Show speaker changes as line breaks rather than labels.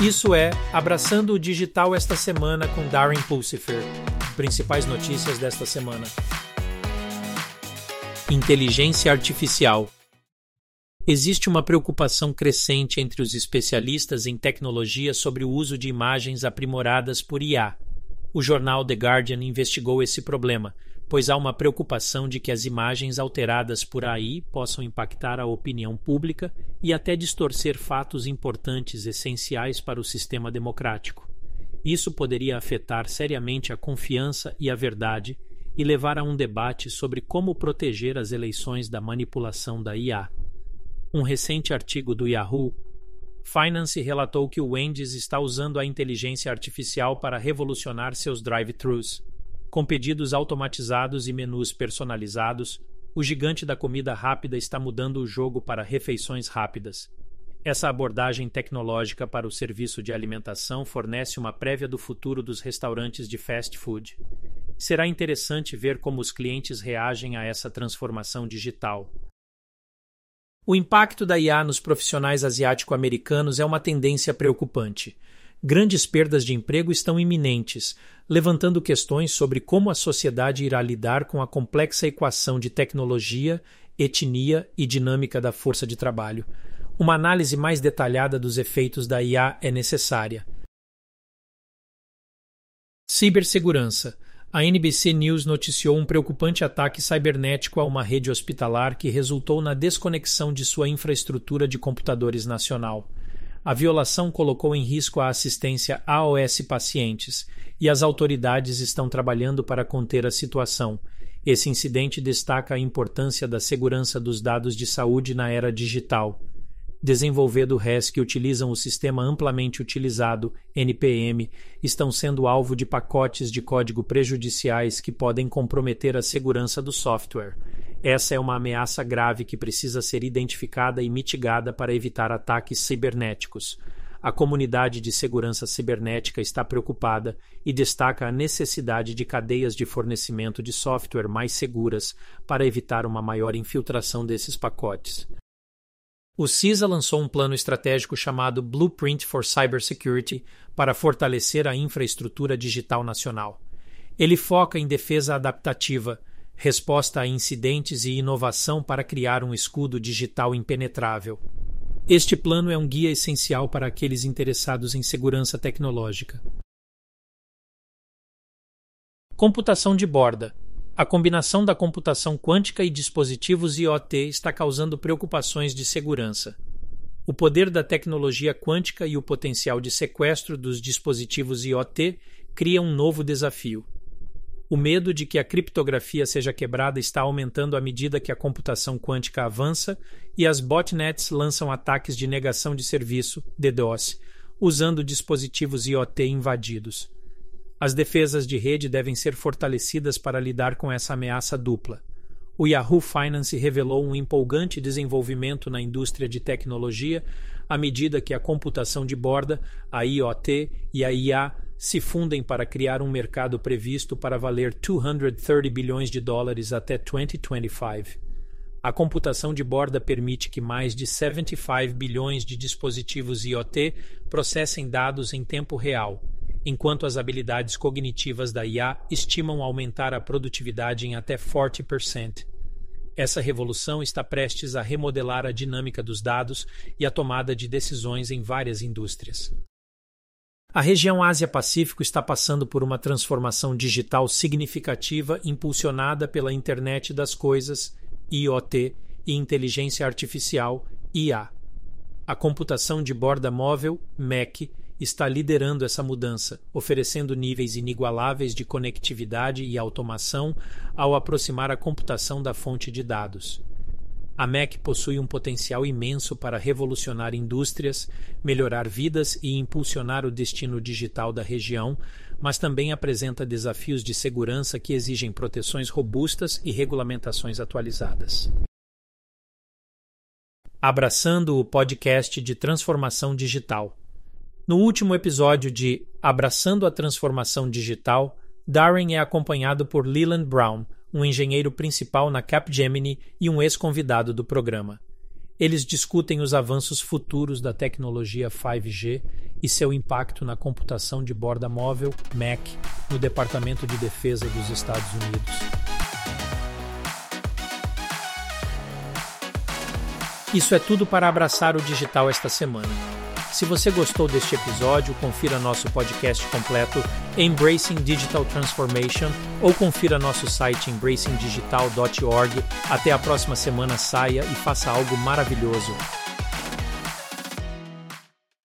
Isso é Abraçando o Digital esta semana com Darren Pulsifer. Principais notícias desta semana. Inteligência Artificial. Existe uma preocupação crescente entre os especialistas em tecnologia sobre o uso de imagens aprimoradas por IA. O jornal The Guardian investigou esse problema, pois há uma preocupação de que as imagens alteradas por AI possam impactar a opinião pública e até distorcer fatos importantes essenciais para o sistema democrático. Isso poderia afetar seriamente a confiança e a verdade e levar a um debate sobre como proteger as eleições da manipulação da IA. Um recente artigo do Yahoo Finance relatou que o Wendy's está usando a inteligência artificial para revolucionar seus drive-thrus. Com pedidos automatizados e menus personalizados, o gigante da comida rápida está mudando o jogo para refeições rápidas. Essa abordagem tecnológica para o serviço de alimentação fornece uma prévia do futuro dos restaurantes de fast food. Será interessante ver como os clientes reagem a essa transformação digital. O impacto da IA nos profissionais asiático-americanos é uma tendência preocupante grandes perdas de emprego estão iminentes, levantando questões sobre como a sociedade irá lidar com a complexa equação de tecnologia, etnia e dinâmica da força de trabalho. Uma análise mais detalhada dos efeitos da IA é necessária. Cibersegurança. A NBC News noticiou um preocupante ataque cibernético a uma rede hospitalar que resultou na desconexão de sua infraestrutura de computadores nacional. A violação colocou em risco a assistência AOS pacientes e as autoridades estão trabalhando para conter a situação. Esse incidente destaca a importância da segurança dos dados de saúde na era digital. Desenvolvido RES que utilizam o sistema amplamente utilizado, NPM, estão sendo alvo de pacotes de código prejudiciais que podem comprometer a segurança do software. Essa é uma ameaça grave que precisa ser identificada e mitigada para evitar ataques cibernéticos. A comunidade de segurança cibernética está preocupada e destaca a necessidade de cadeias de fornecimento de software mais seguras para evitar uma maior infiltração desses pacotes. O CISA lançou um plano estratégico chamado Blueprint for Cybersecurity para fortalecer a infraestrutura digital nacional. Ele foca em defesa adaptativa, resposta a incidentes e inovação para criar um escudo digital impenetrável. Este plano é um guia essencial para aqueles interessados em segurança tecnológica. Computação de borda. A combinação da computação quântica e dispositivos IoT está causando preocupações de segurança. O poder da tecnologia quântica e o potencial de sequestro dos dispositivos IoT cria um novo desafio. O medo de que a criptografia seja quebrada está aumentando à medida que a computação quântica avança e as botnets lançam ataques de negação de serviço, DDoS, usando dispositivos IoT invadidos. As defesas de rede devem ser fortalecidas para lidar com essa ameaça dupla. O Yahoo Finance revelou um empolgante desenvolvimento na indústria de tecnologia à medida que a computação de borda, a IoT e a IA se fundem para criar um mercado previsto para valer 230 bilhões de dólares até 2025. A computação de borda permite que mais de 75 bilhões de dispositivos IoT processem dados em tempo real, enquanto as habilidades cognitivas da IA estimam aumentar a produtividade em até 40%. Essa revolução está prestes a remodelar a dinâmica dos dados e a tomada de decisões em várias indústrias. A região Ásia-Pacífico está passando por uma transformação digital significativa impulsionada pela Internet das Coisas, IoT, e Inteligência Artificial, IA. A computação de borda móvel, MEC, está liderando essa mudança, oferecendo níveis inigualáveis de conectividade e automação ao aproximar a computação da fonte de dados. A MEC possui um potencial imenso para revolucionar indústrias, melhorar vidas e impulsionar o destino digital da região, mas também apresenta desafios de segurança que exigem proteções robustas e regulamentações atualizadas. Abraçando o podcast de transformação digital. No último episódio de Abraçando a Transformação Digital, Darren é acompanhado por Leland Brown, um engenheiro principal na Capgemini e um ex-convidado do programa. Eles discutem os avanços futuros da tecnologia 5G e seu impacto na computação de borda móvel, Mac, no Departamento de Defesa dos Estados Unidos. Isso é tudo para abraçar o digital esta semana. Se você gostou deste episódio, confira nosso podcast completo Embracing Digital Transformation ou confira nosso site embracingdigital.org. Até a próxima semana, saia e faça algo maravilhoso.